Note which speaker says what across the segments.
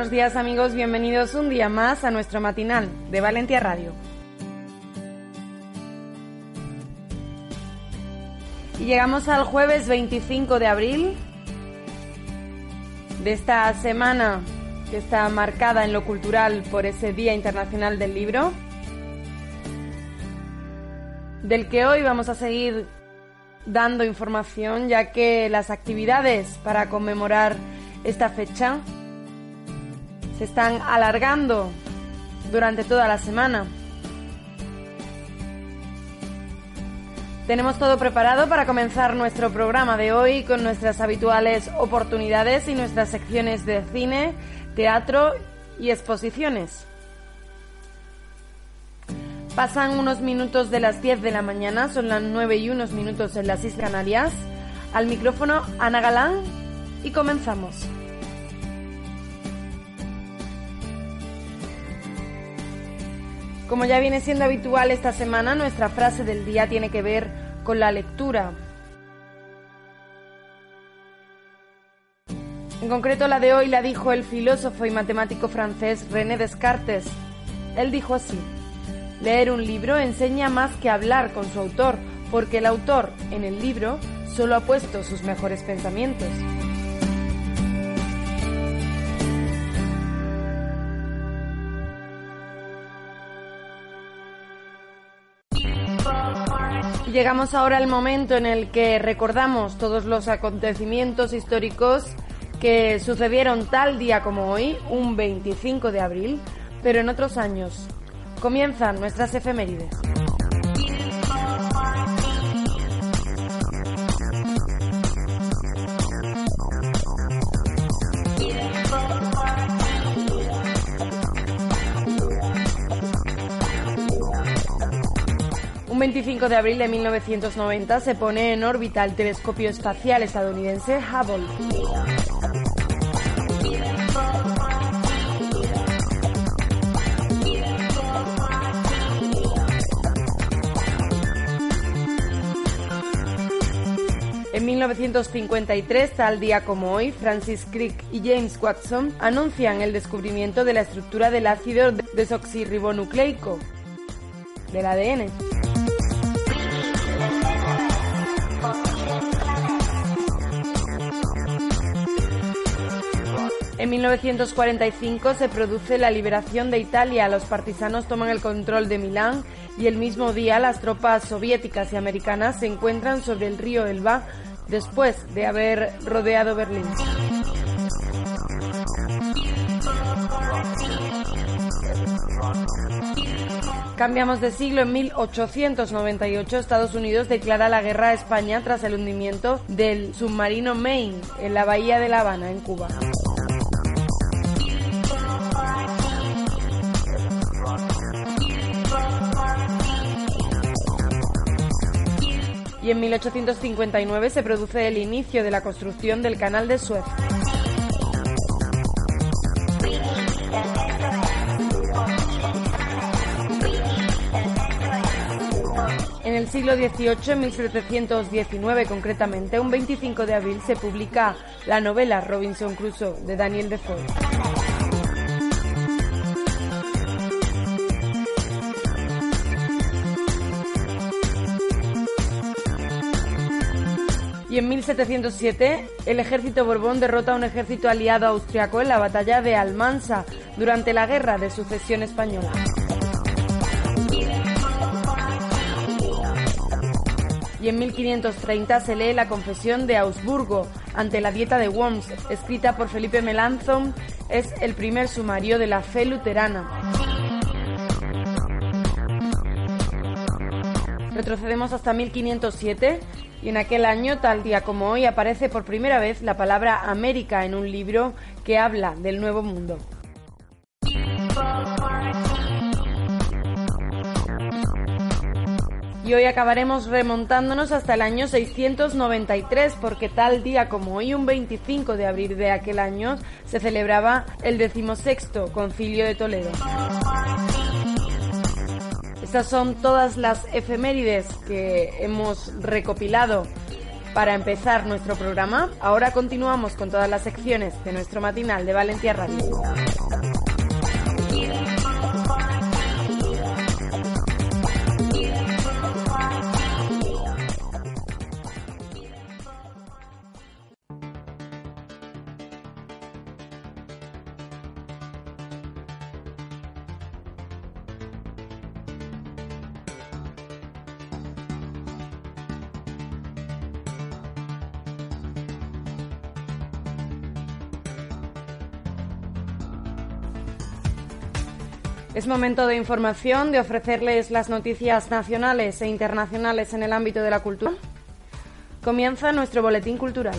Speaker 1: Buenos días amigos, bienvenidos un día más a nuestro matinal de Valentia Radio. Y llegamos al jueves 25 de abril de esta semana que está marcada en lo cultural por ese Día Internacional del Libro, del que hoy vamos a seguir dando información ya que las actividades para conmemorar esta fecha se están alargando durante toda la semana. Tenemos todo preparado para comenzar nuestro programa de hoy con nuestras habituales oportunidades y nuestras secciones de cine, teatro y exposiciones. Pasan unos minutos de las 10 de la mañana, son las 9 y unos minutos en las Islas Canarias. Al micrófono Ana Galán y comenzamos. Como ya viene siendo habitual esta semana, nuestra frase del día tiene que ver con la lectura. En concreto la de hoy la dijo el filósofo y matemático francés René Descartes. Él dijo así, leer un libro enseña más que hablar con su autor, porque el autor en el libro solo ha puesto sus mejores pensamientos. Llegamos ahora al momento en el que recordamos todos los acontecimientos históricos que sucedieron tal día como hoy, un 25 de abril, pero en otros años. Comienzan nuestras efemérides. 25 de abril de 1990 se pone en órbita el telescopio espacial estadounidense Hubble. En 1953, tal día como hoy, Francis Crick y James Watson anuncian el descubrimiento de la estructura del ácido desoxirribonucleico, del ADN. En 1945 se produce la liberación de Italia, los partisanos toman el control de Milán y el mismo día las tropas soviéticas y americanas se encuentran sobre el río Elba después de haber rodeado Berlín. Cambiamos de siglo. En 1898 Estados Unidos declara la guerra a España tras el hundimiento del submarino Maine en la bahía de La Habana, en Cuba. Y en 1859 se produce el inicio de la construcción del Canal de Suez. En el siglo XVIII, en 1719 concretamente, un 25 de abril se publica la novela Robinson Crusoe de Daniel Defoe. Y en 1707 el ejército Borbón derrota a un ejército aliado austriaco en la batalla de Almansa durante la Guerra de Sucesión Española. Y en 1530 se lee la Confesión de Augsburgo ante la Dieta de Worms, escrita por Felipe Melanchthon, es el primer sumario de la fe luterana. Retrocedemos hasta 1507 y en aquel año, tal día como hoy, aparece por primera vez la palabra América en un libro que habla del Nuevo Mundo. Y hoy acabaremos remontándonos hasta el año 693, porque tal día como hoy, un 25 de abril de aquel año, se celebraba el decimosexto concilio de Toledo. Estas son todas las efemérides que hemos recopilado para empezar nuestro programa. Ahora continuamos con todas las secciones de nuestro matinal de Valencia Radio. Momento de información, de ofrecerles las noticias nacionales e internacionales en el ámbito de la cultura. Comienza nuestro boletín cultural.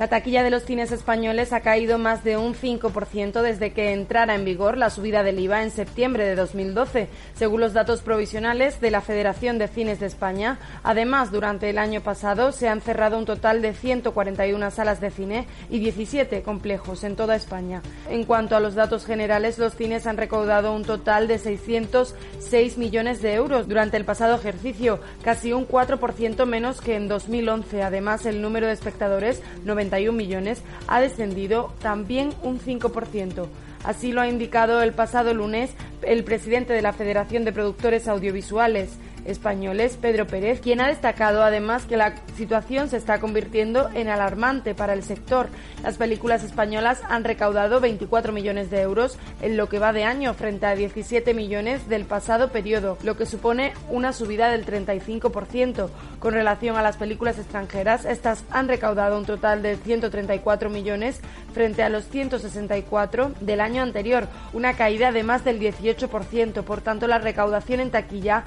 Speaker 1: La taquilla de los cines españoles ha caído más de un 5% desde que entrara en vigor la subida del IVA en septiembre de 2012, según los datos provisionales de la Federación de Cines de España. Además, durante el año pasado se han cerrado un total de 141 salas de cine y 17 complejos en toda España. En cuanto a los datos generales, los cines han recaudado un total de 606 millones de euros durante el pasado ejercicio, casi un 4% menos que en 2011. Además, el número de espectadores, 90 millones, ha descendido también un 5%. Así lo ha indicado el pasado lunes el presidente de la Federación de Productores Audiovisuales, españoles, Pedro Pérez, quien ha destacado además que la situación se está convirtiendo en alarmante para el sector. Las películas españolas han recaudado 24 millones de euros en lo que va de año frente a 17 millones del pasado periodo, lo que supone una subida del 35%. Con relación a las películas extranjeras, estas han recaudado un total de 134 millones frente a los 164 del año anterior, una caída de más del 18%. Por tanto, la recaudación en taquilla,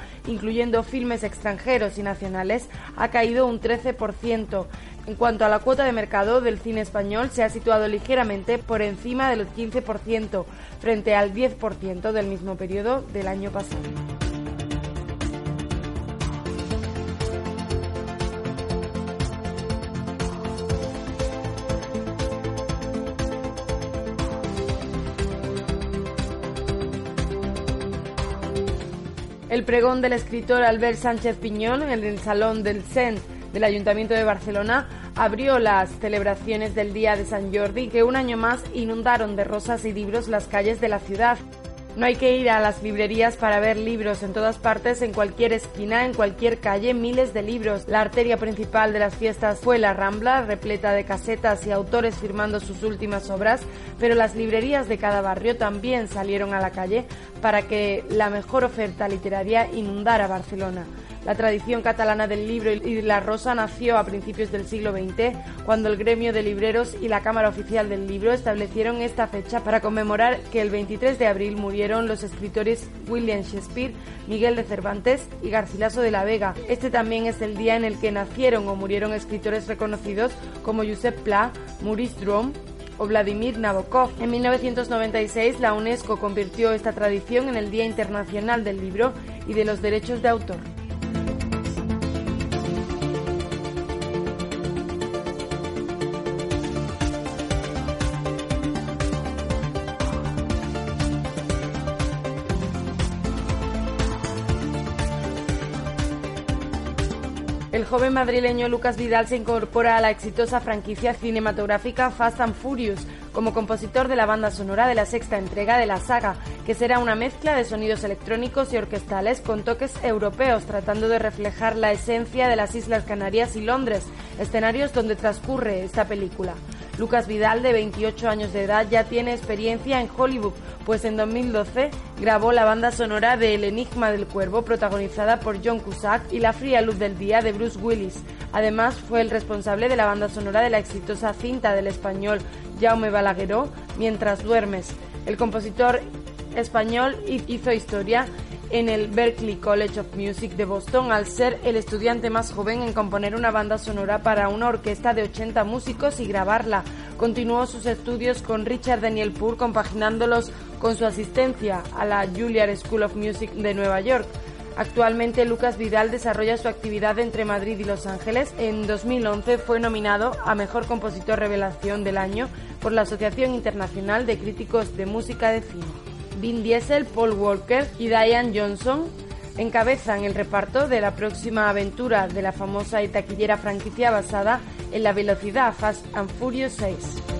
Speaker 1: incluyendo filmes extranjeros y nacionales, ha caído un 13%. En cuanto a la cuota de mercado del cine español, se ha situado ligeramente por encima del 15%, frente al 10% del mismo periodo del año pasado. El pregón del escritor Albert Sánchez Piñón en el Salón del CENT del Ayuntamiento de Barcelona abrió las celebraciones del Día de San Jordi que un año más inundaron de rosas y libros las calles de la ciudad. No hay que ir a las librerías para ver libros en todas partes, en cualquier esquina, en cualquier calle, miles de libros. La arteria principal de las fiestas fue la Rambla, repleta de casetas y autores firmando sus últimas obras, pero las librerías de cada barrio también salieron a la calle para que la mejor oferta literaria inundara Barcelona. La tradición catalana del libro y la rosa nació a principios del siglo XX, cuando el gremio de libreros y la Cámara Oficial del Libro establecieron esta fecha para conmemorar que el 23 de abril murieron los escritores William Shakespeare, Miguel de Cervantes y Garcilaso de la Vega. Este también es el día en el que nacieron o murieron escritores reconocidos como Josep Pla, Maurice Drom, o Vladimir Nabokov. En 1996 la UNESCO convirtió esta tradición en el Día Internacional del Libro y de los Derechos de Autor. Joven madrileño Lucas Vidal se incorpora a la exitosa franquicia cinematográfica Fast and Furious como compositor de la banda sonora de la sexta entrega de la saga, que será una mezcla de sonidos electrónicos y orquestales con toques europeos, tratando de reflejar la esencia de las Islas Canarias y Londres, escenarios donde transcurre esta película. Lucas Vidal, de 28 años de edad, ya tiene experiencia en Hollywood, pues en 2012 grabó la banda sonora de El Enigma del Cuervo, protagonizada por John Cusack, y La fría luz del día de Bruce Willis. Además, fue el responsable de la banda sonora de la exitosa cinta del español Jaume Balagueró, Mientras duermes. El compositor español hizo historia en el Berklee College of Music de Boston al ser el estudiante más joven en componer una banda sonora para una orquesta de 80 músicos y grabarla. Continuó sus estudios con Richard Daniel Poor compaginándolos con su asistencia a la Juilliard School of Music de Nueva York. Actualmente Lucas Vidal desarrolla su actividad entre Madrid y Los Ángeles. En 2011 fue nominado a Mejor Compositor Revelación del Año por la Asociación Internacional de Críticos de Música de Cine. Vin Diesel, Paul Walker y Diane Johnson encabezan el reparto de la próxima aventura de la famosa y taquillera franquicia basada en la velocidad Fast and Furious 6.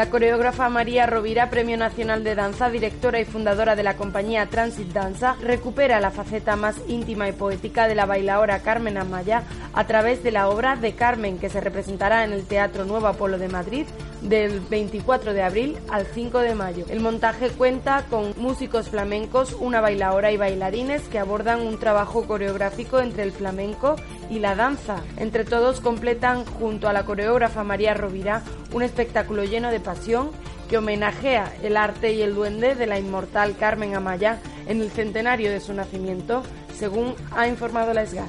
Speaker 1: La coreógrafa María Rovira, Premio Nacional de Danza, directora y fundadora de la compañía Transit Danza, recupera la faceta más íntima y poética de la bailaora Carmen Amaya a través de la obra de Carmen, que se representará en el Teatro Nuevo Apolo de Madrid del 24 de abril al 5 de mayo. El montaje cuenta con músicos flamencos, una bailaora y bailarines que abordan un trabajo coreográfico entre el flamenco y la danza. Entre todos completan, junto a la coreógrafa María Rovira, un espectáculo lleno de pasión que homenajea el arte y el duende de la inmortal Carmen Amaya en el centenario de su nacimiento, según ha informado la SGAR.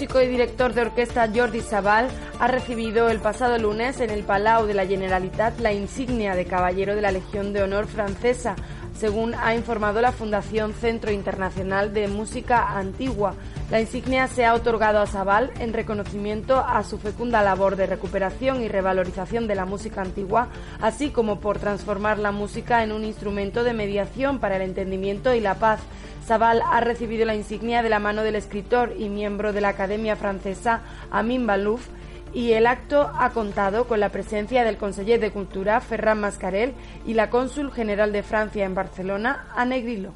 Speaker 1: Músico y director de orquesta Jordi Sabal ha recibido el pasado lunes en el Palau de la Generalitat la insignia de Caballero de la Legión de Honor francesa, según ha informado la Fundación Centro Internacional de Música Antigua. La insignia se ha otorgado a Sabal en reconocimiento a su fecunda labor de recuperación y revalorización de la música antigua, así como por transformar la música en un instrumento de mediación para el entendimiento y la paz Sabal ha recibido la insignia de la mano del escritor y miembro de la Academia Francesa Amin Balouf y el acto ha contado con la presencia del conseller de Cultura Ferran Mascarel y la cónsul general de Francia en Barcelona, Anne Grillo.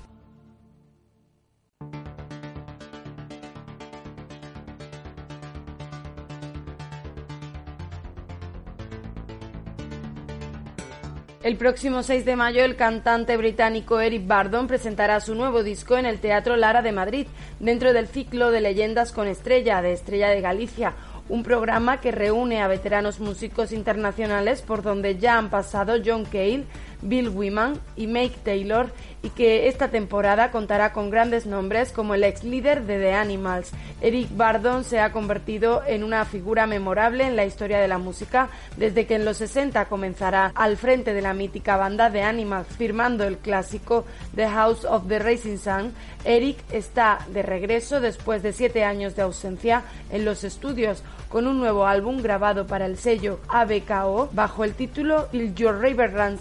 Speaker 1: El próximo 6 de mayo el cantante británico Eric Bardon presentará su nuevo disco en el Teatro Lara de Madrid, dentro del ciclo de Leyendas con Estrella de Estrella de Galicia, un programa que reúne a veteranos músicos internacionales por donde ya han pasado John Cale, Bill Wyman y Mike Taylor y que esta temporada contará con grandes nombres como el ex líder de The Animals. Eric Bardon se ha convertido en una figura memorable en la historia de la música desde que en los 60 comenzará al frente de la mítica banda The Animals, firmando el clásico The House of the Racing Sun. Eric está de regreso después de siete años de ausencia en los estudios con un nuevo álbum grabado para el sello ABKO bajo el título Till Your River Runs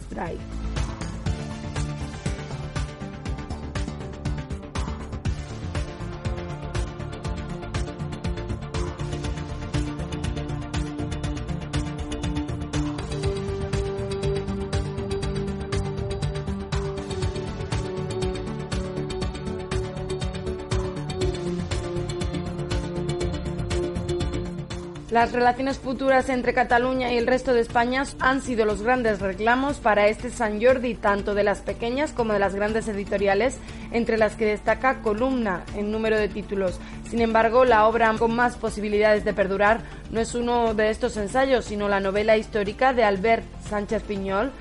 Speaker 1: Las relaciones futuras entre Cataluña y el resto de España han sido los grandes reclamos para este San Jordi, tanto de las pequeñas como de las grandes editoriales, entre las que destaca Columna en número de títulos. Sin embargo, la obra con más posibilidades de perdurar no es uno de estos ensayos, sino la novela histórica de Albert Sánchez Piñol,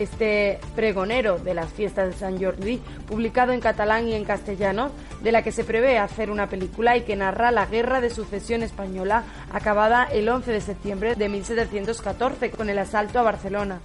Speaker 1: este pregonero de las fiestas de San Jordi, publicado en catalán y en castellano, de la que se prevé hacer una película y que narra la guerra de sucesión española acabada el 11 de septiembre de 1714 con el asalto a Barcelona.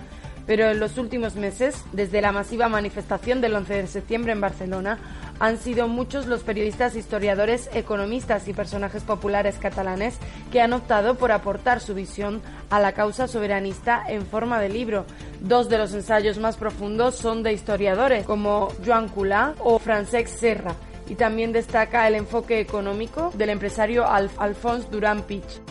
Speaker 1: Pero en los últimos meses, desde la masiva manifestación del 11 de septiembre en Barcelona, han sido muchos los periodistas, historiadores, economistas y personajes populares catalanes que han optado por aportar su visión a la causa soberanista en forma de libro. Dos de los ensayos más profundos son de historiadores como Joan Culà o Francesc Serra y también destaca el enfoque económico del empresario Alphonse Durán Pich.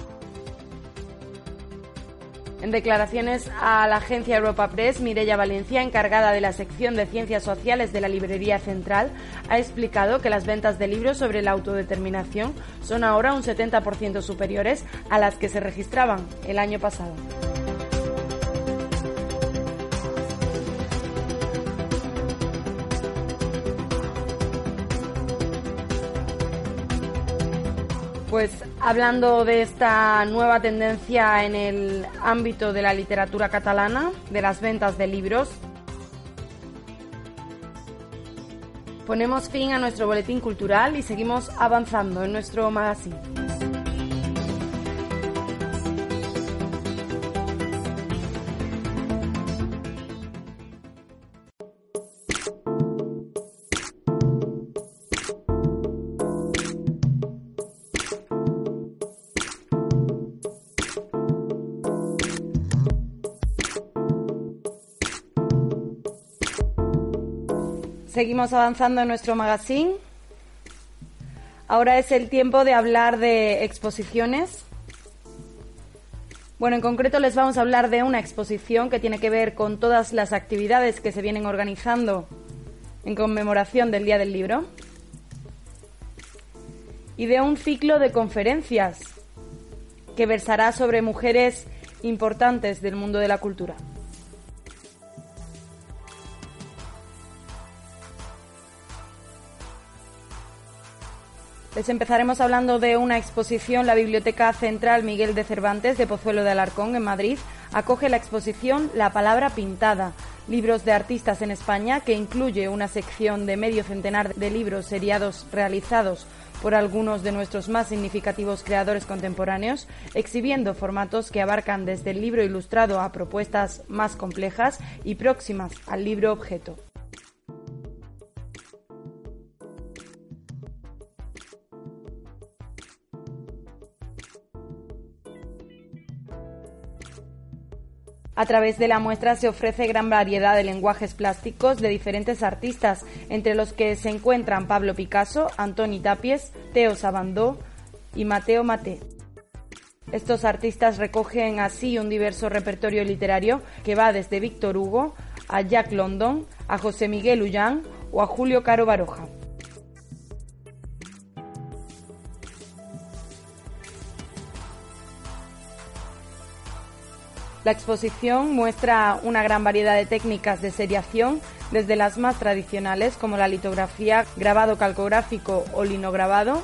Speaker 1: En declaraciones a la agencia Europa Press, Mireia Valencia, encargada de la sección de Ciencias Sociales de la Librería Central, ha explicado que las ventas de libros sobre la autodeterminación son ahora un 70% superiores a las que se registraban el año pasado. Pues hablando de esta nueva tendencia en el ámbito de la literatura catalana, de las ventas de libros, ponemos fin a nuestro boletín cultural y seguimos avanzando en nuestro magazine. Seguimos avanzando en nuestro magazine. Ahora es el tiempo de hablar de exposiciones. Bueno, en concreto les vamos a hablar de una exposición que tiene que ver con todas las actividades que se vienen organizando en conmemoración del Día del Libro y de un ciclo de conferencias que versará sobre mujeres importantes del mundo de la cultura. Les empezaremos hablando de una exposición. La Biblioteca Central Miguel de Cervantes de Pozuelo de Alarcón, en Madrid, acoge la exposición La Palabra Pintada, libros de artistas en España, que incluye una sección de medio centenar de libros seriados realizados por algunos de nuestros más significativos creadores contemporáneos, exhibiendo formatos que abarcan desde el libro ilustrado a propuestas más complejas y próximas al libro objeto. A través de la muestra se ofrece gran variedad de lenguajes plásticos de diferentes artistas, entre los que se encuentran Pablo Picasso, Antoni Tapies, Teo Sabandó y Mateo Mate. Estos artistas recogen así un diverso repertorio literario que va desde Víctor Hugo a Jack London, a José Miguel Ullán o a Julio Caro Baroja. La exposición muestra una gran variedad de técnicas de seriación, desde las más tradicionales como la litografía, grabado calcográfico o linograbado,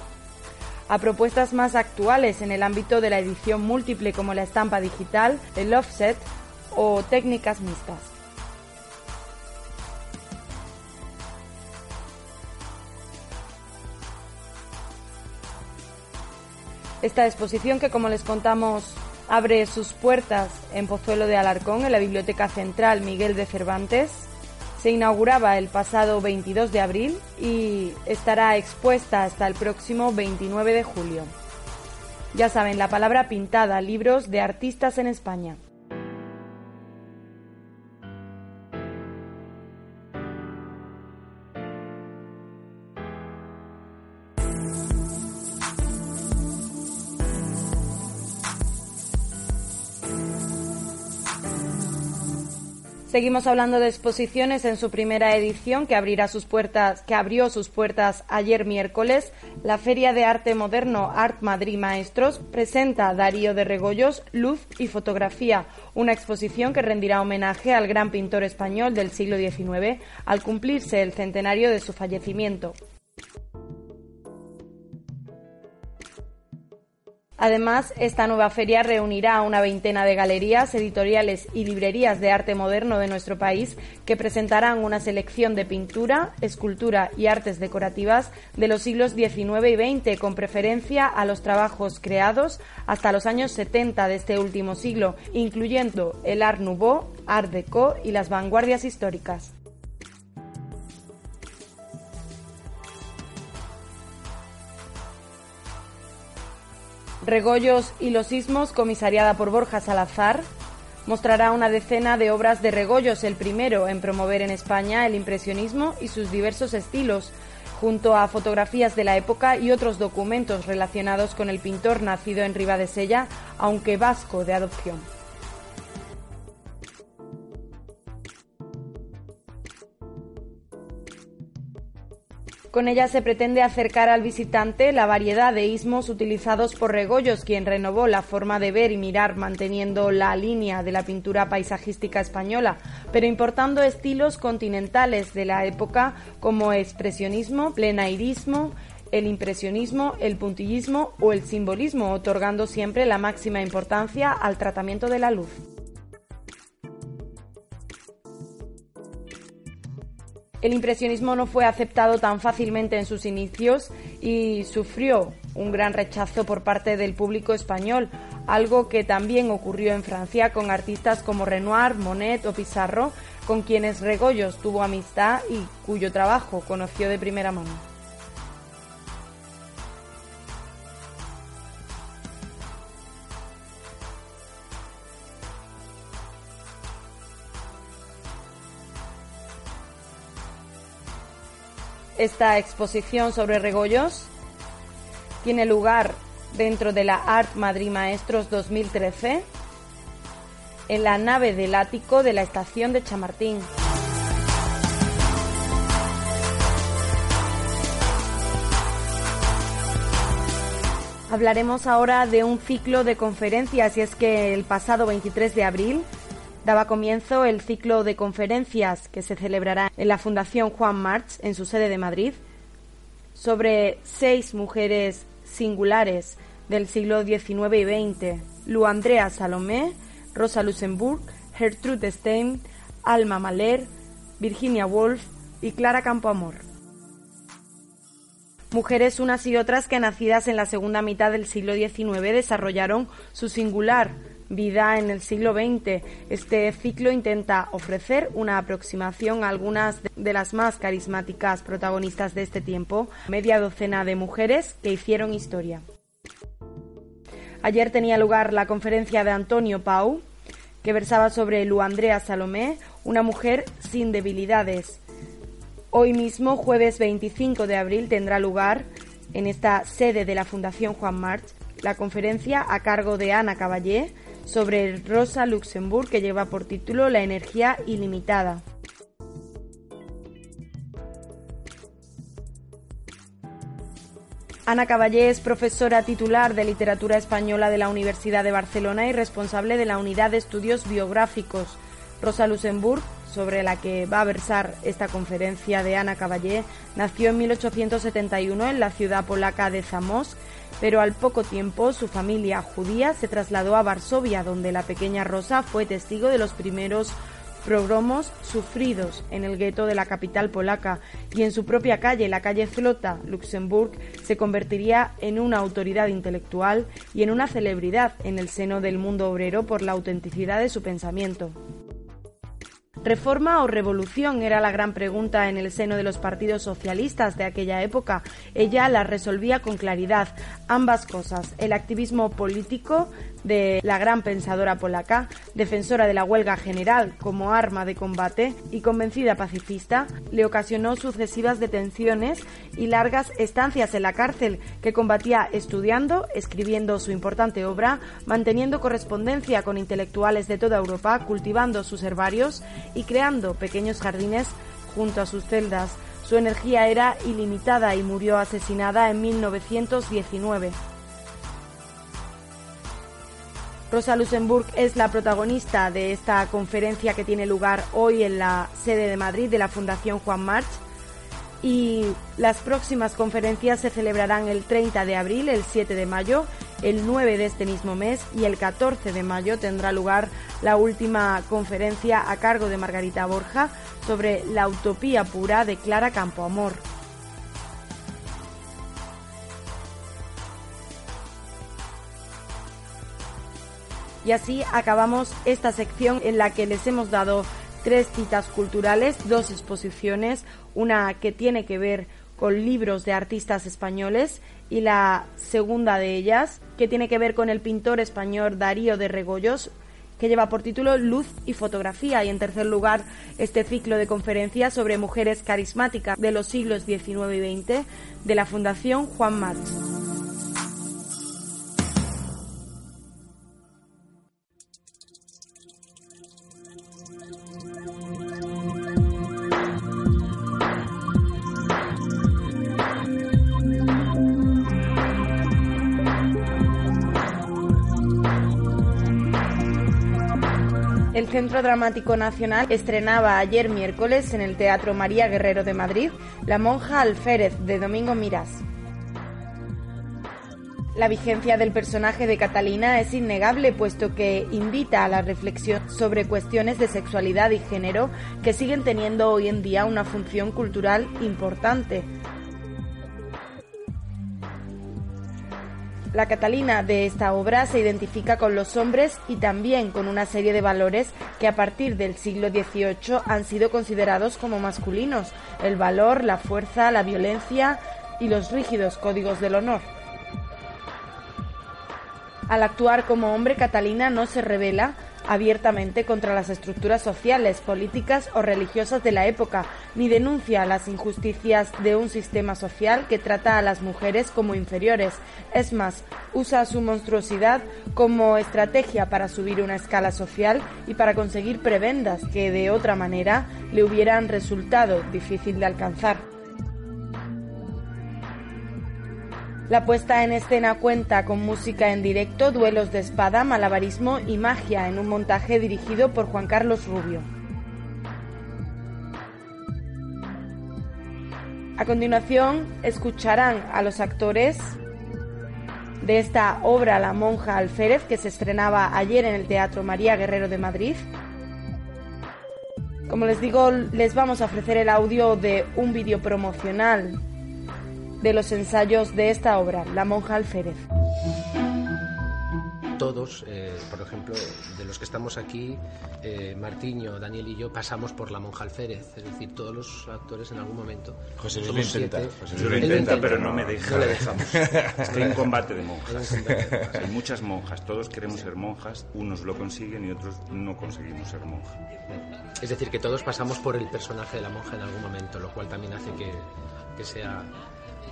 Speaker 1: a propuestas más actuales en el ámbito de la edición múltiple como la estampa digital, el offset o técnicas mixtas. Esta exposición que como les contamos abre sus puertas en Pozuelo de Alarcón, en la Biblioteca Central Miguel de Cervantes. Se inauguraba el pasado 22 de abril y estará expuesta hasta el próximo 29 de julio. Ya saben, la palabra pintada, libros de artistas en España. Seguimos hablando de exposiciones en su primera edición que abrió sus puertas ayer miércoles. La Feria de Arte Moderno Art Madrid Maestros presenta Darío de Regoyos, Luz y Fotografía, una exposición que rendirá homenaje al gran pintor español del siglo XIX al cumplirse el centenario de su fallecimiento. Además, esta nueva feria reunirá a una veintena de galerías, editoriales y librerías de arte moderno de nuestro país que presentarán una selección de pintura, escultura y artes decorativas de los siglos XIX y XX, con preferencia a los trabajos creados hasta los años 70 de este último siglo, incluyendo el Art Nouveau, Art Deco y las vanguardias históricas. Regollos y los Sismos, comisariada por Borja Salazar, mostrará una decena de obras de Regollos, el primero en promover en España el impresionismo y sus diversos estilos, junto a fotografías de la época y otros documentos relacionados con el pintor nacido en Ribadesella, aunque vasco de adopción. Con ella se pretende acercar al visitante la variedad de ismos utilizados por Regollos, quien renovó la forma de ver y mirar manteniendo la línea de la pintura paisajística española, pero importando estilos continentales de la época como expresionismo, plenairismo, el impresionismo, el puntillismo o el simbolismo, otorgando siempre la máxima importancia al tratamiento de la luz. El impresionismo no fue aceptado tan fácilmente en sus inicios y sufrió un gran rechazo por parte del público español, algo que también ocurrió en Francia con artistas como Renoir, Monet o Pizarro, con quienes Regollos tuvo amistad y cuyo trabajo conoció de primera mano. Esta exposición sobre regollos tiene lugar dentro de la Art Madrid Maestros 2013 en la nave del ático de la estación de Chamartín. Hablaremos ahora de un ciclo de conferencias y es que el pasado 23 de abril daba comienzo el ciclo de conferencias que se celebrará en la Fundación Juan March, en su sede de Madrid, sobre seis mujeres singulares del siglo XIX y XX, Lu Andrea Salomé, Rosa Luxemburg, Gertrude Stein, Alma Mahler, Virginia Woolf y Clara Campoamor. Mujeres unas y otras que nacidas en la segunda mitad del siglo XIX desarrollaron su singular Vida en el siglo XX. Este ciclo intenta ofrecer una aproximación a algunas de las más carismáticas protagonistas de este tiempo, media docena de mujeres que hicieron historia. Ayer tenía lugar la conferencia de Antonio Pau, que versaba sobre Luandrea Salomé, una mujer sin debilidades. Hoy mismo, jueves 25 de abril, tendrá lugar en esta sede de la Fundación Juan March la conferencia a cargo de Ana Caballé sobre Rosa Luxemburg que lleva por título La energía ilimitada. Ana Caballé es profesora titular de Literatura Española de la Universidad de Barcelona y responsable de la Unidad de Estudios Biográficos. Rosa Luxemburg, sobre la que va a versar esta conferencia de Ana Caballé, nació en 1871 en la ciudad polaca de Zamosk pero al poco tiempo su familia judía se trasladó a Varsovia, donde la pequeña Rosa fue testigo de los primeros progromos sufridos en el gueto de la capital polaca y en su propia calle, la calle Flota, Luxemburg, se convertiría en una autoridad intelectual y en una celebridad en el seno del mundo obrero por la autenticidad de su pensamiento. ¿Reforma o revolución? Era la gran pregunta en el seno de los partidos socialistas de aquella época. Ella la resolvía con claridad. Ambas cosas. El activismo político de la gran pensadora polaca, defensora de la huelga general como arma de combate y convencida pacifista, le ocasionó sucesivas detenciones y largas estancias en la cárcel que combatía estudiando, escribiendo su importante obra, manteniendo correspondencia con intelectuales de toda Europa, cultivando sus herbarios y creando pequeños jardines junto a sus celdas. Su energía era ilimitada y murió asesinada en 1919. Rosa Luxemburg es la protagonista de esta conferencia que tiene lugar hoy en la sede de Madrid de la Fundación Juan March y las próximas conferencias se celebrarán el 30 de abril, el 7 de mayo el 9 de este mismo mes y el 14 de mayo tendrá lugar la última conferencia a cargo de Margarita Borja sobre la utopía pura de Clara Campoamor. Y así acabamos esta sección en la que les hemos dado tres citas culturales, dos exposiciones, una que tiene que ver con libros de artistas españoles y la segunda de ellas que tiene que ver con el pintor español Darío de Regoyos que lleva por título Luz y Fotografía y en tercer lugar este ciclo de conferencias sobre mujeres carismáticas de los siglos XIX y XX de la Fundación Juan March. El Centro Dramático Nacional estrenaba ayer miércoles en el Teatro María Guerrero de Madrid La monja Alférez de Domingo Miras. La vigencia del personaje de Catalina es innegable puesto que invita a la reflexión sobre cuestiones de sexualidad y género que siguen teniendo hoy en día una función cultural importante. La Catalina de esta obra se identifica con los hombres y también con una serie de valores que a partir del siglo XVIII han sido considerados como masculinos, el valor, la fuerza, la violencia y los rígidos códigos del honor. Al actuar como hombre, Catalina no se revela abiertamente contra las estructuras sociales, políticas o religiosas de la época, ni denuncia las injusticias de un sistema social que trata a las mujeres como inferiores. Es más, usa su monstruosidad como estrategia para subir una escala social y para conseguir prebendas que de otra manera le hubieran resultado difícil de alcanzar. La puesta en escena cuenta con música en directo, duelos de espada, malabarismo y magia en un montaje dirigido por Juan Carlos Rubio. A continuación escucharán a los actores de esta obra La monja Alférez que se estrenaba ayer en el Teatro María Guerrero de Madrid. Como les digo, les vamos a ofrecer el audio de un vídeo promocional de los ensayos de esta obra, La monja alférez.
Speaker 2: Todos, eh, por ejemplo, de los que estamos aquí, eh, Martiño, Daniel y yo pasamos por La monja alférez, es decir, todos los actores en algún momento.
Speaker 3: José Luis lo intenta,
Speaker 2: siete.
Speaker 3: José Luis
Speaker 4: lo intenta,
Speaker 2: intenta,
Speaker 4: pero no me deja.
Speaker 2: No le dejamos.
Speaker 4: Estoy en combate de monjas.
Speaker 2: Hay
Speaker 4: muchas monjas, todos queremos ser monjas, unos lo consiguen y otros no conseguimos ser monjas.
Speaker 2: Es decir, que todos pasamos por el personaje de la monja en algún momento, lo cual también hace que, que sea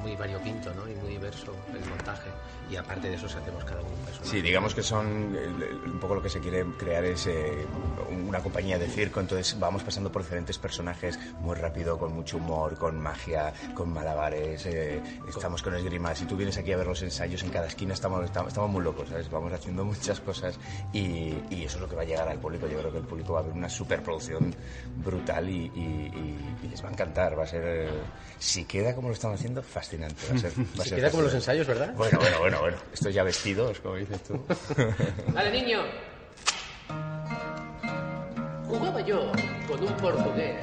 Speaker 2: muy variopinto ¿no? y muy diverso el montaje. Y aparte de eso, hacemos cada uno un personaje.
Speaker 3: Sí, digamos que son un poco lo que se quiere crear es eh, una compañía de circo, entonces vamos pasando por diferentes personajes muy rápido, con mucho humor, con magia, con malabares, eh, estamos con esgrimas. Si tú vienes aquí a ver los ensayos, en cada esquina estamos, estamos, muy locos, ¿sabes? Vamos haciendo muchas cosas y, y eso es lo que va a llegar al público. Yo creo que el público va a ver una superproducción brutal y, y- y- les va a encantar. Va a ser, eh, si queda como lo estamos haciendo, fascinante. Va a ser, va
Speaker 2: Se
Speaker 3: ser
Speaker 2: queda como los ensayos, ¿verdad?
Speaker 3: Bueno, bueno, bueno, bueno. Esto ya vestidos, como dices tú.
Speaker 2: Vale, niño. Jugaba yo con un portugués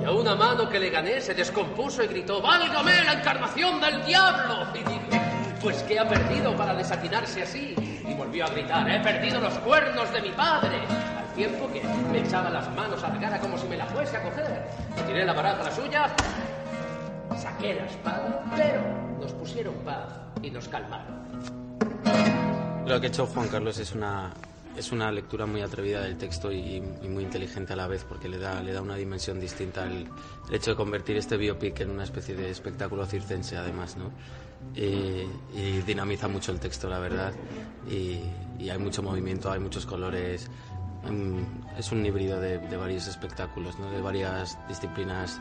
Speaker 2: y a una mano que le gané se descompuso y gritó ¡Válgame la encarnación del diablo! Y dije, pues ¿qué ha perdido para desatinarse así? Y volvió a gritar, he perdido los cuernos de mi padre. Al tiempo que me echaba las manos a la cara como si me la fuese a coger. Tiré la baraja a la suya, saqué la espada, pero nos pusieron paz y nos calmaron.
Speaker 5: Lo que ha hecho Juan Carlos es una, es una lectura muy atrevida del texto y, y muy inteligente a la vez porque le da, le da una dimensión distinta el, el hecho de convertir este biopic en una especie de espectáculo circense además, ¿no? Y, y dinamiza mucho el texto, la verdad. Y, y hay mucho movimiento, hay muchos colores. Mm, Es un híbrido de, de varios espectáculos, ¿no? De varias disciplinas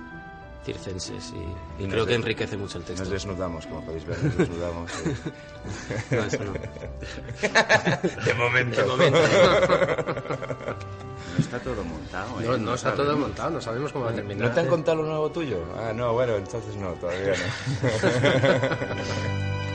Speaker 5: circenses y, y
Speaker 3: Y
Speaker 5: creo
Speaker 3: nos
Speaker 5: que enriquece mucho el texto.
Speaker 3: Nos desnudamos, como podéis ver, nos desnudamos.
Speaker 5: No, eso no.
Speaker 3: De momento.
Speaker 5: De momento.
Speaker 4: No está todo montado, ¿eh?
Speaker 2: No, no está todo
Speaker 4: sabemos.
Speaker 2: montado, no sabemos cómo va a terminar.
Speaker 3: ¿No te han contado lo nuevo tuyo? Ah, no, bueno, entonces no, todavía no.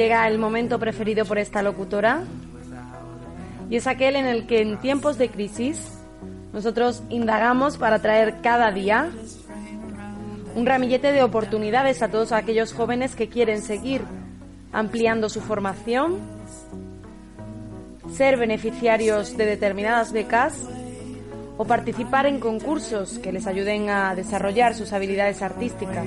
Speaker 1: Llega el momento preferido por esta locutora y es aquel en el que en tiempos de crisis nosotros indagamos para traer cada día un ramillete de oportunidades a todos aquellos jóvenes que quieren seguir ampliando su formación, ser beneficiarios de determinadas becas o participar en concursos que les ayuden a desarrollar sus habilidades artísticas.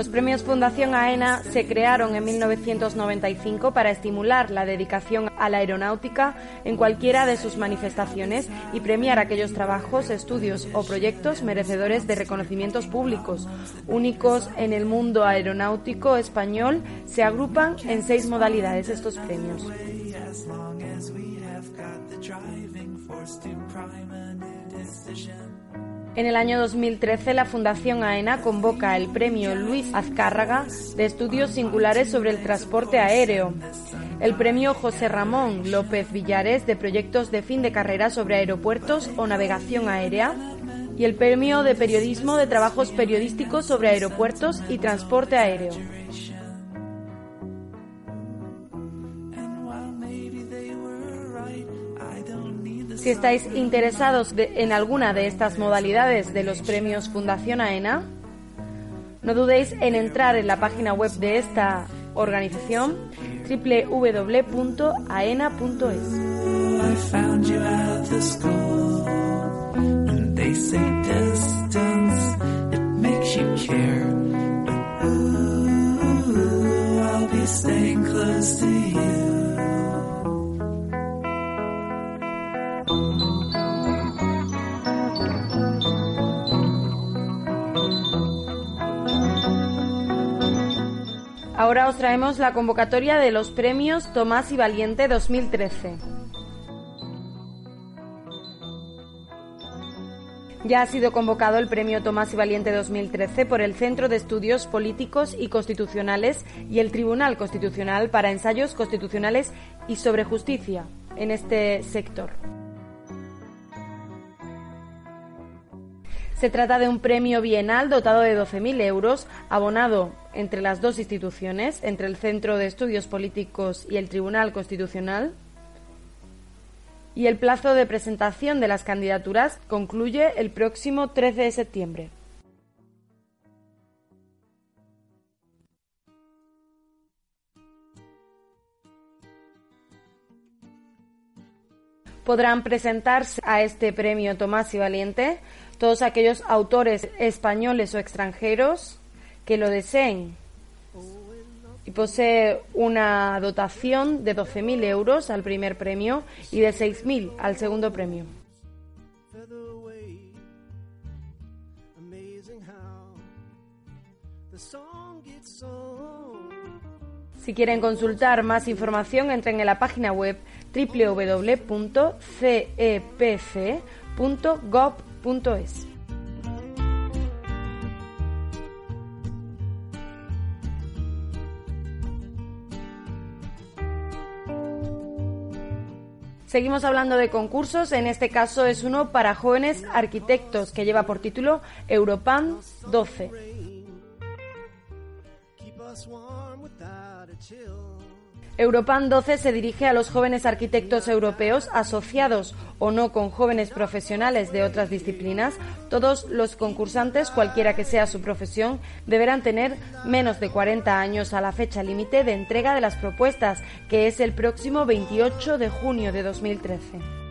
Speaker 1: Los premios Fundación AENA se crearon en 1995 para estimular la dedicación a la aeronáutica en cualquiera de sus manifestaciones y premiar aquellos trabajos, estudios o proyectos merecedores de reconocimientos públicos. Únicos en el mundo aeronáutico español, se agrupan en seis modalidades estos premios. En el año 2013, la Fundación AENA convoca el premio Luis Azcárraga de Estudios Singulares sobre el Transporte Aéreo, el premio José Ramón López Villares de Proyectos de Fin de Carrera sobre Aeropuertos o Navegación Aérea y el premio de Periodismo de Trabajos Periodísticos sobre Aeropuertos y Transporte Aéreo. Si estáis interesados en alguna de estas modalidades de los premios Fundación AENA, no dudéis en entrar en la página web de esta organización www.aena.es. os traemos la convocatoria de los premios Tomás y Valiente 2013. Ya ha sido convocado el Premio Tomás y Valiente 2013 por el Centro de Estudios Políticos y Constitucionales y el Tribunal Constitucional para ensayos constitucionales y sobre justicia en este sector. Se trata de un premio bienal dotado de 12.000 euros, abonado entre las dos instituciones, entre el Centro de Estudios Políticos y el Tribunal Constitucional. Y el plazo de presentación de las candidaturas concluye el próximo 13 de septiembre. Podrán presentarse a este premio Tomás y Valiente todos aquellos autores españoles o extranjeros que lo deseen. Y posee una dotación de 12.000 euros al primer premio y de 6.000 al segundo premio. Si quieren consultar más información, entren en la página web www.cepf.gov Seguimos hablando de concursos, en este caso es uno para jóvenes arquitectos que lleva por título Europan 12. Europan 12 se dirige a los jóvenes arquitectos europeos asociados o no con jóvenes profesionales de otras disciplinas. Todos los concursantes, cualquiera que sea su profesión, deberán tener menos de 40 años a la fecha límite de entrega de las propuestas, que es el próximo 28 de junio de 2013.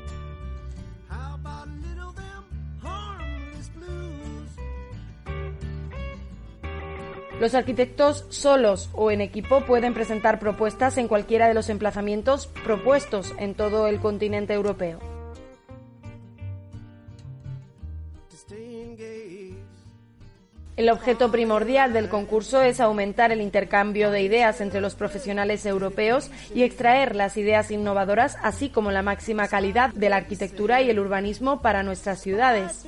Speaker 1: Los arquitectos solos o en equipo pueden presentar propuestas en cualquiera de los emplazamientos propuestos en todo el continente europeo. El objeto primordial del concurso es aumentar el intercambio de ideas entre los profesionales europeos y extraer las ideas innovadoras, así como la máxima calidad de la arquitectura y el urbanismo para nuestras ciudades.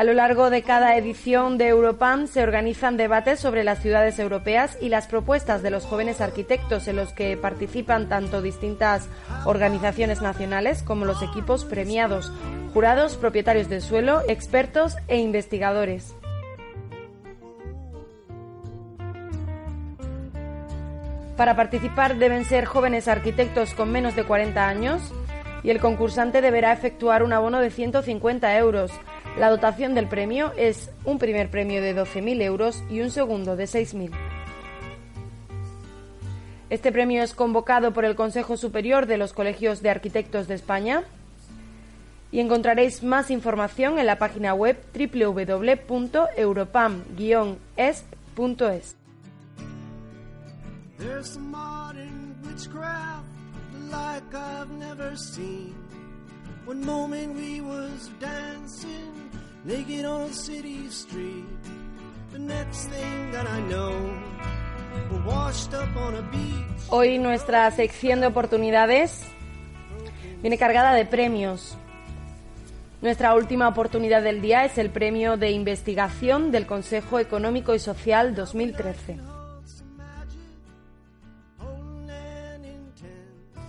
Speaker 1: A lo largo de cada edición de Europam se organizan debates sobre las ciudades europeas y las propuestas de los jóvenes arquitectos en los que participan tanto distintas organizaciones nacionales como los equipos premiados, jurados, propietarios del suelo, expertos e investigadores. Para participar deben ser jóvenes arquitectos con menos de 40 años y el concursante deberá efectuar un abono de 150 euros la dotación del premio es un primer premio de 12.000 euros y un segundo de 6.000. Este premio es convocado por el Consejo Superior de los Colegios de Arquitectos de España y encontraréis más información en la página web Hoy nuestra sección de oportunidades viene cargada de premios. Nuestra última oportunidad del día es el premio de investigación del Consejo Económico y Social 2013.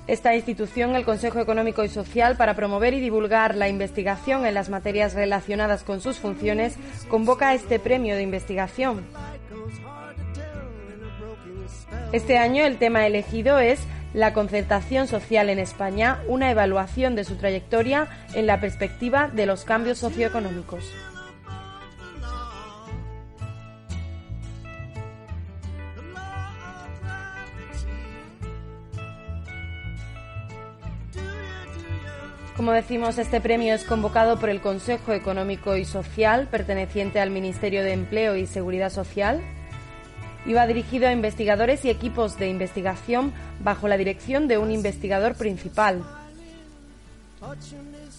Speaker 1: Esta institución, el Consejo Económico y Social, para promover y divulgar la investigación en las materias relacionadas con sus funciones, convoca este premio de investigación. Este año el tema elegido es la concertación social en España, una evaluación de su trayectoria en la perspectiva de los cambios socioeconómicos. Como decimos, este premio es convocado por el Consejo Económico y Social, perteneciente al Ministerio de Empleo y Seguridad Social, y va dirigido a investigadores y equipos de investigación bajo la dirección de un investigador principal.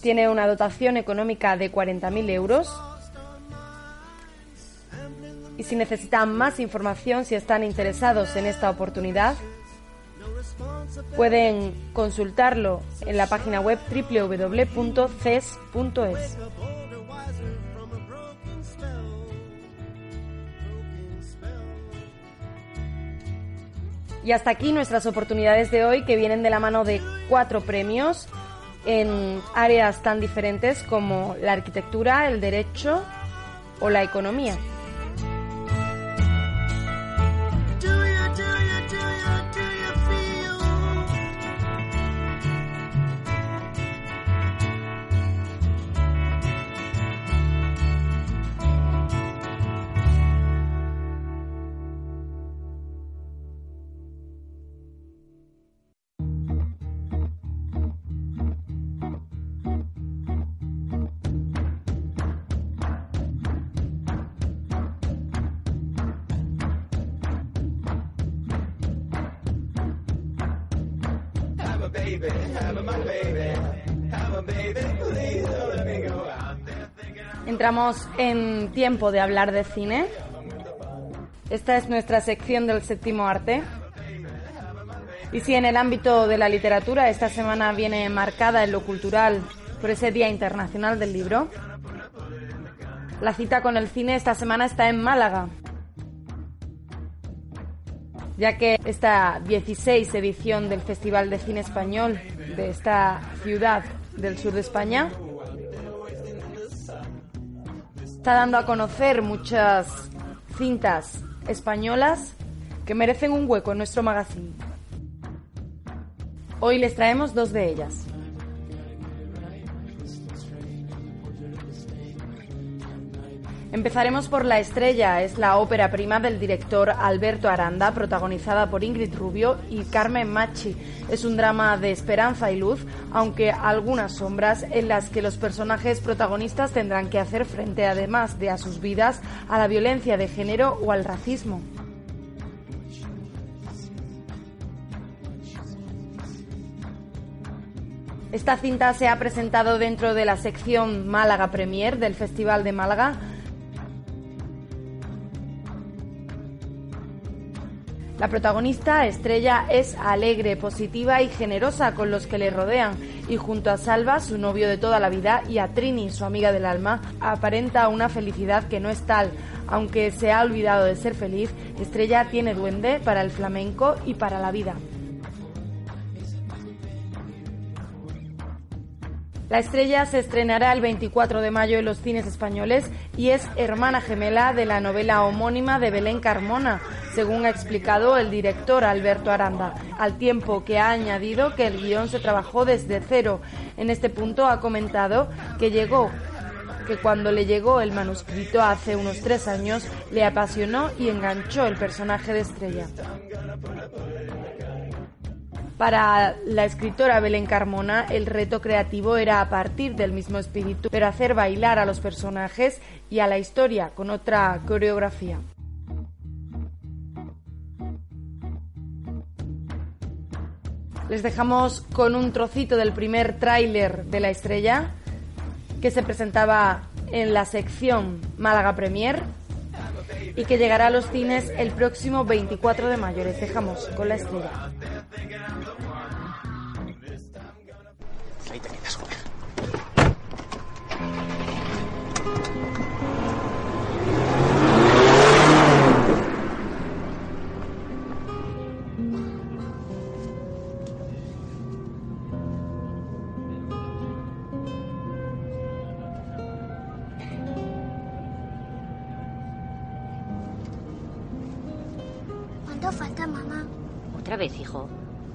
Speaker 1: Tiene una dotación económica de 40.000 euros. Y si necesitan más información, si están interesados en esta oportunidad, Pueden consultarlo en la página web www.ces.es. Y hasta aquí nuestras oportunidades de hoy que vienen de la mano de cuatro premios en áreas tan diferentes como la arquitectura, el derecho o la economía. Entramos en tiempo de hablar de cine. Esta es nuestra sección del séptimo arte. Y si en el ámbito de la literatura esta semana viene marcada en lo cultural por ese Día Internacional del Libro, la cita con el cine esta semana está en Málaga, ya que esta 16 edición del Festival de Cine Español de esta ciudad del sur de España está dando a conocer muchas cintas españolas que merecen un hueco en nuestro magazine. Hoy les traemos dos de ellas. Empezaremos por La Estrella, es la ópera prima del director Alberto Aranda, protagonizada por Ingrid Rubio y Carmen Machi. Es un drama de esperanza y luz, aunque algunas sombras en las que los personajes protagonistas tendrán que hacer frente, además de a sus vidas, a la violencia de género o al racismo. Esta cinta se ha presentado dentro de la sección Málaga Premier del Festival de Málaga. La protagonista, Estrella, es alegre, positiva y generosa con los que le rodean y junto a Salva, su novio de toda la vida, y a Trini, su amiga del alma, aparenta una felicidad que no es tal. Aunque se ha olvidado de ser feliz, Estrella tiene duende para el flamenco y para la vida. La estrella se estrenará el 24 de mayo en los cines españoles y es hermana gemela de la novela homónima de Belén Carmona, según ha explicado el director Alberto Aranda, al tiempo que ha añadido que el guion se trabajó desde cero. En este punto ha comentado que llegó que cuando le llegó el manuscrito hace unos tres años le apasionó y enganchó el personaje de Estrella. Para la escritora Belén Carmona, el reto creativo era a partir del mismo espíritu, pero hacer bailar a los personajes y a la historia con otra coreografía. Les dejamos con un trocito del primer tráiler de La Estrella que se presentaba en la sección Málaga Premier y que llegará a los cines el próximo 24 de mayo. Les dejamos con La Estrella.
Speaker 6: Ahí te quedas, joder.
Speaker 7: ¿Cuánto falta, mamá?
Speaker 8: Otra vez, hijo.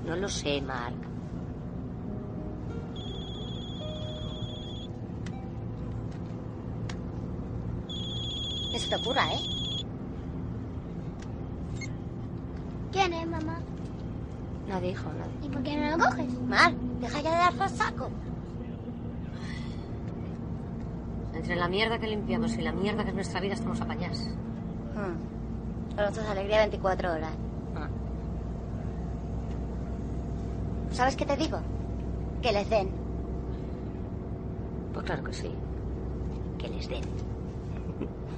Speaker 8: No lo sé, Mark. No se te ocurra, ¿eh?
Speaker 7: ¿Quién es, mamá?
Speaker 8: Nadie, hijo, nadie.
Speaker 7: ¿Y por qué no lo coges?
Speaker 8: Mark, deja ya de dar por saco. Entre la mierda que limpiamos y la mierda que es nuestra vida estamos apañadas.
Speaker 7: Hmm. Es alegría 24 horas.
Speaker 8: Ah.
Speaker 7: ¿Sabes qué te digo? Que les den.
Speaker 8: Pues claro que sí. Que les den.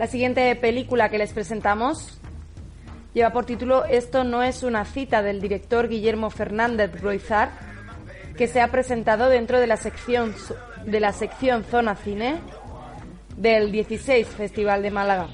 Speaker 1: La siguiente película que les presentamos lleva por título Esto no es una cita del director Guillermo Fernández Roizar, que se ha presentado dentro de la sección de la sección Zona Cine del 16 Festival de Málaga.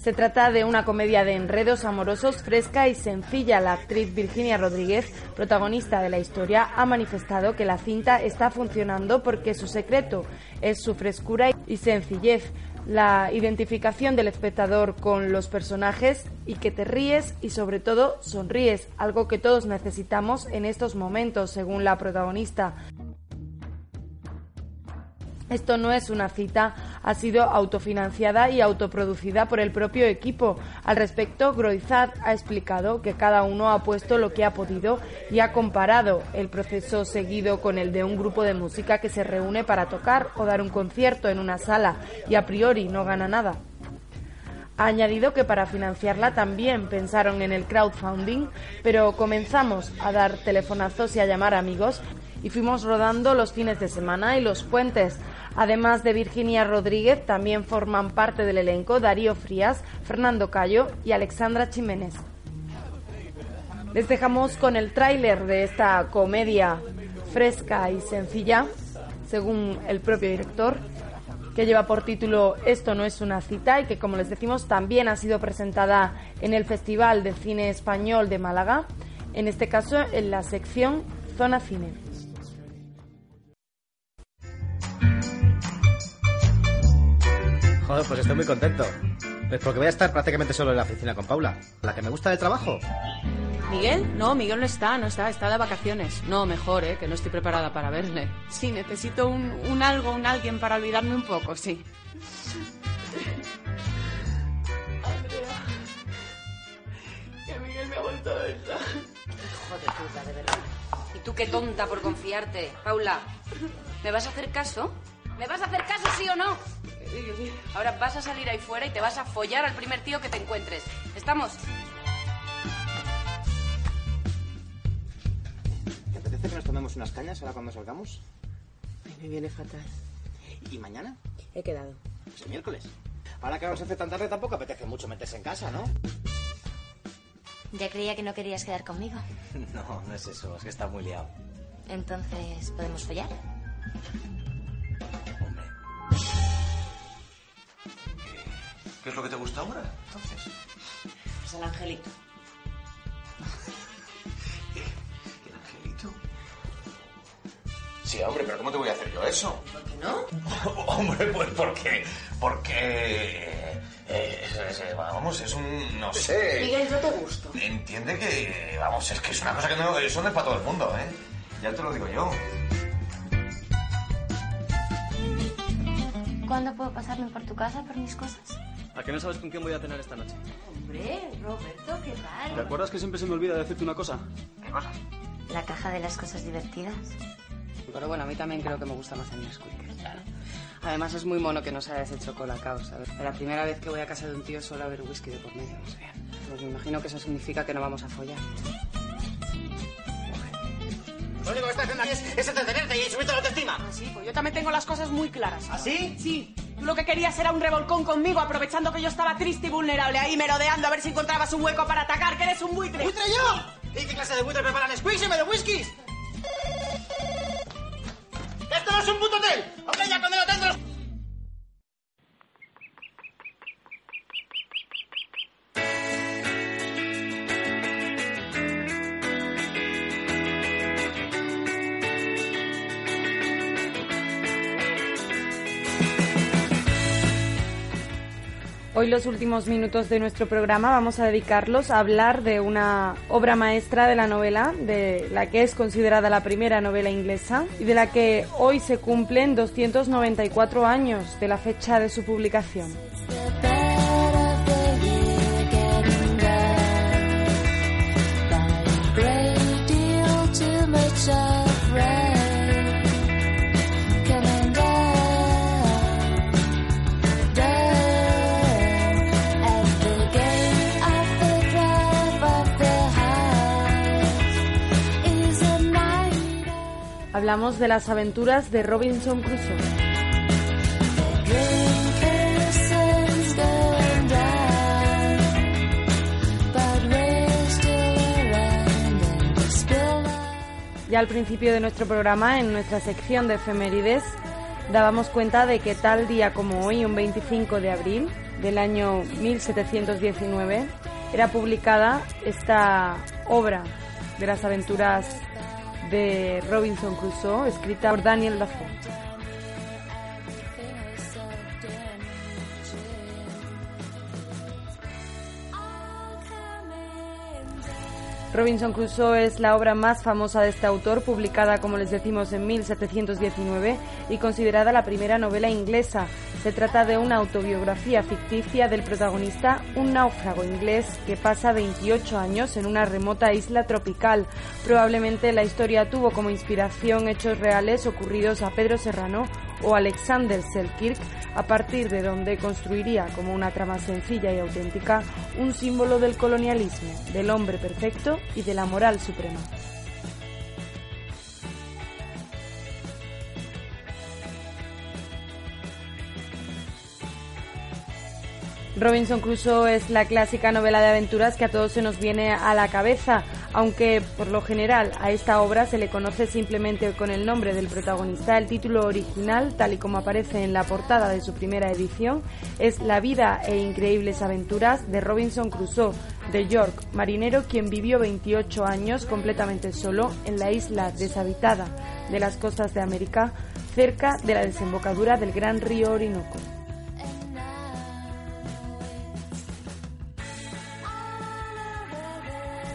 Speaker 1: Se trata de una comedia de enredos amorosos fresca y sencilla. La actriz Virginia Rodríguez, protagonista de la historia, ha manifestado que la cinta está funcionando porque su secreto es su frescura y sencillez, la identificación del espectador con los personajes y que te ríes y sobre todo sonríes, algo que todos necesitamos en estos momentos, según la protagonista. Esto no es una cita, ha sido autofinanciada y autoproducida por el propio equipo. Al respecto, Groizat ha explicado que cada uno ha puesto lo que ha podido y ha comparado el proceso seguido con el de un grupo de música que se reúne para tocar o dar un concierto en una sala y a priori no gana nada. Ha añadido que para financiarla también pensaron en el crowdfunding, pero comenzamos a dar telefonazos y a llamar amigos y fuimos rodando los fines de semana y los puentes. Además de Virginia Rodríguez, también forman parte del elenco Darío Frías, Fernando Cayo y Alexandra Chiménez. Les dejamos con el tráiler de esta comedia fresca y sencilla, según el propio director, que lleva por título Esto no es una cita y que, como les decimos, también ha sido presentada en el Festival de Cine Español de Málaga, en este caso en la sección Zona Cine.
Speaker 6: Joder, pues estoy muy contento. Pues porque voy a estar prácticamente solo en la oficina con Paula. La que me gusta del trabajo.
Speaker 9: ¿Miguel? No, Miguel no está, no está, está de vacaciones. No, mejor, ¿eh? Que no estoy preparada para verle. Sí, necesito un, un algo, un alguien para olvidarme un poco, sí.
Speaker 1: Que Miguel me ha vuelto a ver.
Speaker 8: Hijo de puta, de verdad. Y tú qué tonta por confiarte. Paula, ¿me vas a hacer caso? ¿Me vas a hacer caso, sí o no? Ahora vas a salir ahí fuera y te vas a follar al primer tío que te encuentres. ¿Estamos?
Speaker 6: ¿Te apetece que nos tomemos unas cañas ahora cuando salgamos?
Speaker 9: Me viene fatal.
Speaker 6: ¿Y mañana?
Speaker 9: He quedado.
Speaker 6: Pues el miércoles. Ahora que nos hace tan tarde tampoco apetece mucho meterse en casa, ¿no?
Speaker 7: Ya creía que no querías quedar conmigo.
Speaker 6: No, no es eso, es que está muy liado.
Speaker 7: Entonces, ¿podemos follar?
Speaker 10: ¿Qué es lo que te gusta ahora, entonces?
Speaker 9: Es el angelito.
Speaker 10: ¿El angelito? Sí, hombre, pero ¿cómo te voy a hacer yo eso?
Speaker 9: ¿Por qué no?
Speaker 10: hombre, pues porque... Porque... eh, es- es- vamos, es un... no sé...
Speaker 9: Miguel, yo te gusto.
Speaker 10: Entiende que... Vamos, es que es una cosa que no, eso no es para todo el mundo, ¿eh? Ya te lo digo yo.
Speaker 7: ¿Cuándo puedo pasarme por tu casa por mis cosas?
Speaker 11: ¿A que no sabes con quién voy a cenar esta noche?
Speaker 7: Hombre, Roberto, ¿qué tal?
Speaker 11: ¿Te acuerdas que siempre se me olvida decirte una cosa?
Speaker 10: ¿Qué cosa?
Speaker 7: La caja de las cosas divertidas.
Speaker 9: Pero bueno, a mí también creo que me gusta más el Nesquik. Además es muy mono que no se hayas hecho colacao, ¿sabes? Es la primera vez que voy a casa de un tío suele haber whisky de por medio, o sea, pues me imagino que eso significa que no vamos a follar.
Speaker 6: Lo único que estás haciendo aquí es, es entretenerte y subirte la autoestima.
Speaker 9: Ah, sí, pues yo también tengo las cosas muy claras.
Speaker 6: ¿Ah, sí?
Speaker 9: Lo que querías era un revolcón conmigo, aprovechando que yo estaba triste y vulnerable, ahí merodeando a ver si encontrabas un hueco para atacar, que eres un buitre.
Speaker 6: ¿Buitre yo? ¿Y qué clase de buitre preparan squeaks y medio whiskies? ¡Esto no es un puto hotel! ¡Hombre, ya con el hotel de.
Speaker 1: Hoy los últimos minutos de nuestro programa vamos a dedicarlos a hablar de una obra maestra de la novela, de la que es considerada la primera novela inglesa y de la que hoy se cumplen 294 años de la fecha de su publicación. Hablamos de las aventuras de Robinson Crusoe. Ya al principio de nuestro programa, en nuestra sección de efemérides, dábamos cuenta de que tal día como hoy, un 25 de abril del año 1719, era publicada esta obra de las aventuras de Robinson Crusoe, escrita por Daniel Defoe. Robinson Crusoe es la obra más famosa de este autor, publicada, como les decimos, en 1719 y considerada la primera novela inglesa. Se trata de una autobiografía ficticia del protagonista, un náufrago inglés que pasa 28 años en una remota isla tropical. Probablemente la historia tuvo como inspiración hechos reales ocurridos a Pedro Serrano o Alexander Selkirk, a partir de donde construiría como una trama sencilla y auténtica un símbolo del colonialismo, del hombre perfecto y de la moral suprema. Robinson Crusoe es la clásica novela de aventuras que a todos se nos viene a la cabeza, aunque por lo general a esta obra se le conoce simplemente con el nombre del protagonista. El título original, tal y como aparece en la portada de su primera edición, es La vida e increíbles aventuras de Robinson Crusoe, de York, marinero quien vivió 28 años completamente solo en la isla deshabitada de las costas de América, cerca de la desembocadura del gran río Orinoco.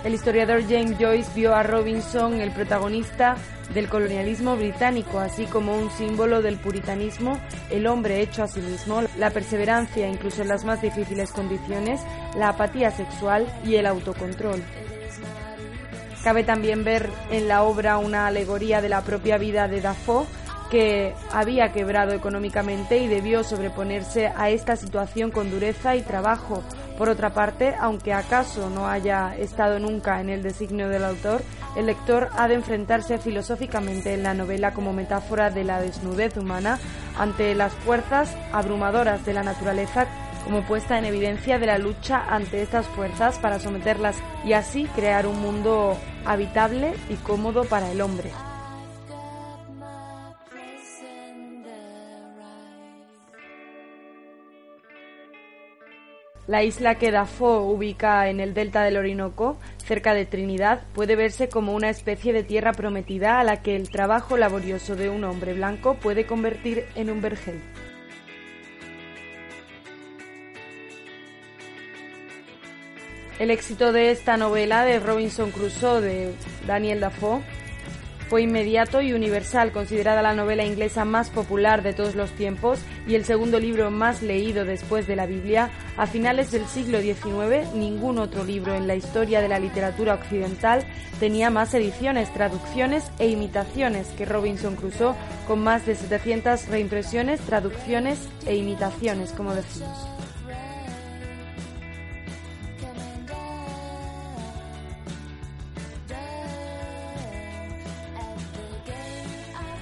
Speaker 1: El historiador James Joyce vio a Robinson el protagonista del colonialismo británico, así como un símbolo del puritanismo, el hombre hecho a sí mismo, la perseverancia incluso en las más difíciles condiciones, la apatía sexual y el autocontrol. Cabe también ver en la obra una alegoría de la propia vida de Dafoe, que había quebrado económicamente y debió sobreponerse a esta situación con dureza y trabajo. Por otra parte, aunque acaso no haya estado nunca en el designio del autor, el lector ha de enfrentarse filosóficamente en la novela como metáfora de la desnudez humana ante las fuerzas abrumadoras de la naturaleza como puesta en evidencia de la lucha ante estas fuerzas para someterlas y así crear un mundo habitable y cómodo para el hombre. La isla que Dafoe ubica en el delta del Orinoco, cerca de Trinidad, puede verse como una especie de tierra prometida a la que el trabajo laborioso de un hombre blanco puede convertir en un vergel. El éxito de esta novela de Robinson Crusoe de Daniel Dafoe fue inmediato y universal, considerada la novela inglesa más popular de todos los tiempos y el segundo libro más leído después de la Biblia. A finales del siglo XIX, ningún otro libro en la historia de la literatura occidental tenía más ediciones, traducciones e imitaciones que Robinson Crusoe, con más de 700 reimpresiones, traducciones e imitaciones, como decimos.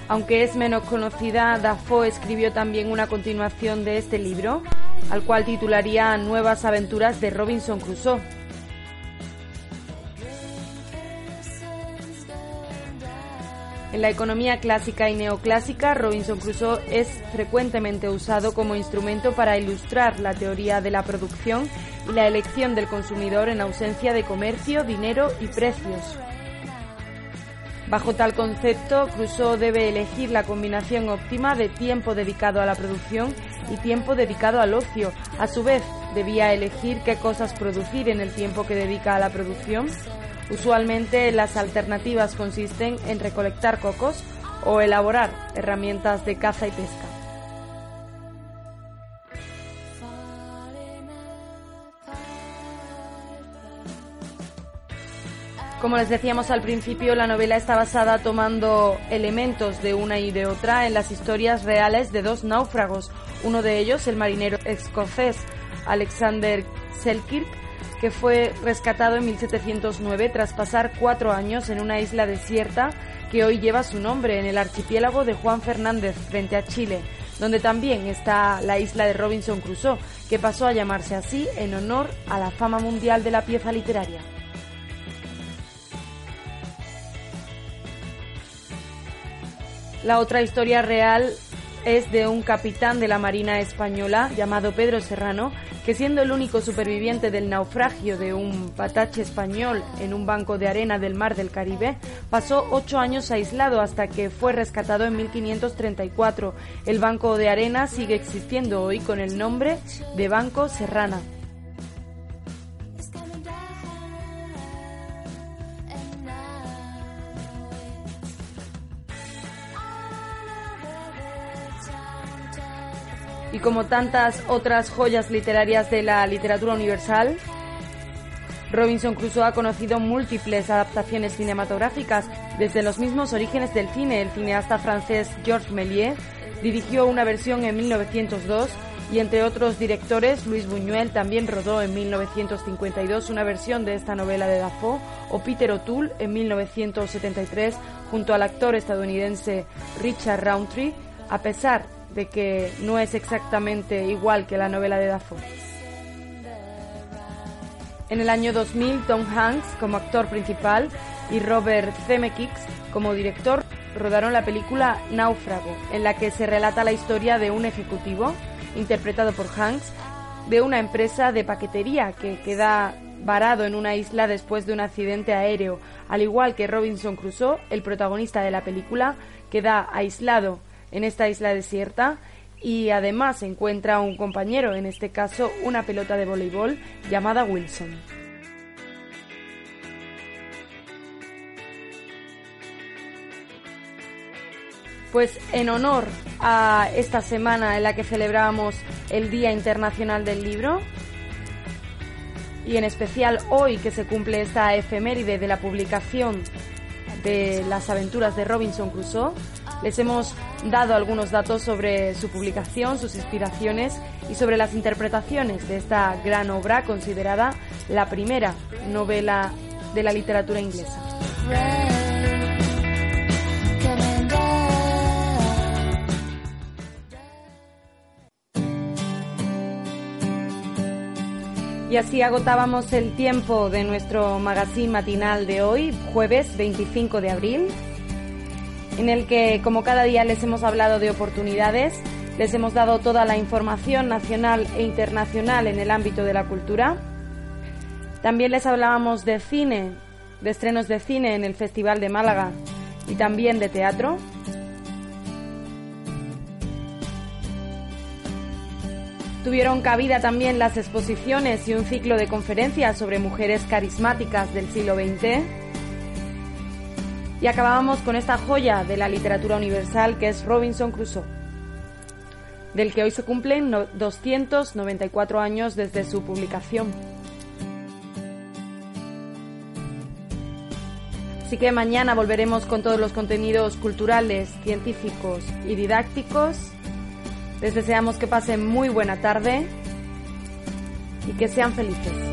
Speaker 1: Aunque es menos conocida, Dafoe escribió también una continuación de este libro, al cual titularía Nuevas aventuras de Robinson Crusoe. En la economía clásica y neoclásica, Robinson Crusoe es frecuentemente usado como instrumento para ilustrar la teoría de la producción y la elección del consumidor en ausencia de comercio, dinero y precios. Bajo tal concepto, Crusoe debe elegir la combinación óptima de tiempo dedicado a la producción y tiempo dedicado al ocio. A su vez, debía elegir qué cosas producir en el tiempo que dedica a la producción. Usualmente las alternativas consisten en recolectar cocos o elaborar herramientas de caza y pesca. Como les decíamos al principio, la novela está basada tomando elementos de una y de otra en las historias reales de dos náufragos. Uno de ellos, el marinero escocés Alexander Selkirk, que fue rescatado en 1709 tras pasar cuatro años en una isla desierta que hoy lleva su nombre, en el archipiélago de Juan Fernández, frente a Chile, donde también está la isla de Robinson Crusoe, que pasó a llamarse así en honor a la fama mundial de la pieza literaria. La otra historia real es de un capitán de la Marina Española llamado Pedro Serrano, que siendo el único superviviente del naufragio de un patache español en un banco de arena del mar del Caribe, pasó ocho años aislado hasta que fue rescatado en 1534. El banco de arena sigue existiendo hoy con el nombre de Banco Serrana. Y como tantas otras joyas literarias de la literatura universal, Robinson Crusoe ha conocido múltiples adaptaciones cinematográficas desde los mismos orígenes del cine. El cineasta francés Georges Méliès dirigió una versión en 1902 y entre otros directores, Luis Buñuel también rodó en 1952 una versión de esta novela de Dafoe o Peter O'Toole en 1973 junto al actor estadounidense Richard Roundtree, a pesar de que no es exactamente igual que la novela de Dafoe. En el año 2000, Tom Hanks como actor principal y Robert Zemeckis como director rodaron la película Náufrago, en la que se relata la historia de un ejecutivo, interpretado por Hanks, de una empresa de paquetería que queda varado en una isla después de un accidente aéreo. Al igual que Robinson Crusoe, el protagonista de la película queda aislado en esta isla desierta y además encuentra un compañero, en este caso una pelota de voleibol llamada Wilson. Pues en honor a esta semana en la que celebramos el Día Internacional del Libro, y en especial hoy que se cumple esta efeméride de la publicación de las aventuras de Robinson Crusoe, les hemos dado algunos datos sobre su publicación, sus inspiraciones y sobre las interpretaciones de esta gran obra considerada la primera novela de la literatura inglesa. Y así agotábamos el tiempo de nuestro magazine matinal de hoy, jueves 25 de abril, en el que, como cada día, les hemos hablado de oportunidades, les hemos dado toda la información nacional e internacional en el ámbito de la cultura. También les hablábamos de cine, de estrenos de cine en el Festival de Málaga y también de teatro. Tuvieron cabida también las exposiciones y un ciclo de conferencias sobre mujeres carismáticas del siglo XX. Y acabábamos con esta joya de la literatura universal que es Robinson Crusoe, del que hoy se cumplen no- 294 años desde su publicación. Así que mañana volveremos con todos los contenidos culturales, científicos y didácticos. Les deseamos que pasen muy buena tarde y que sean felices.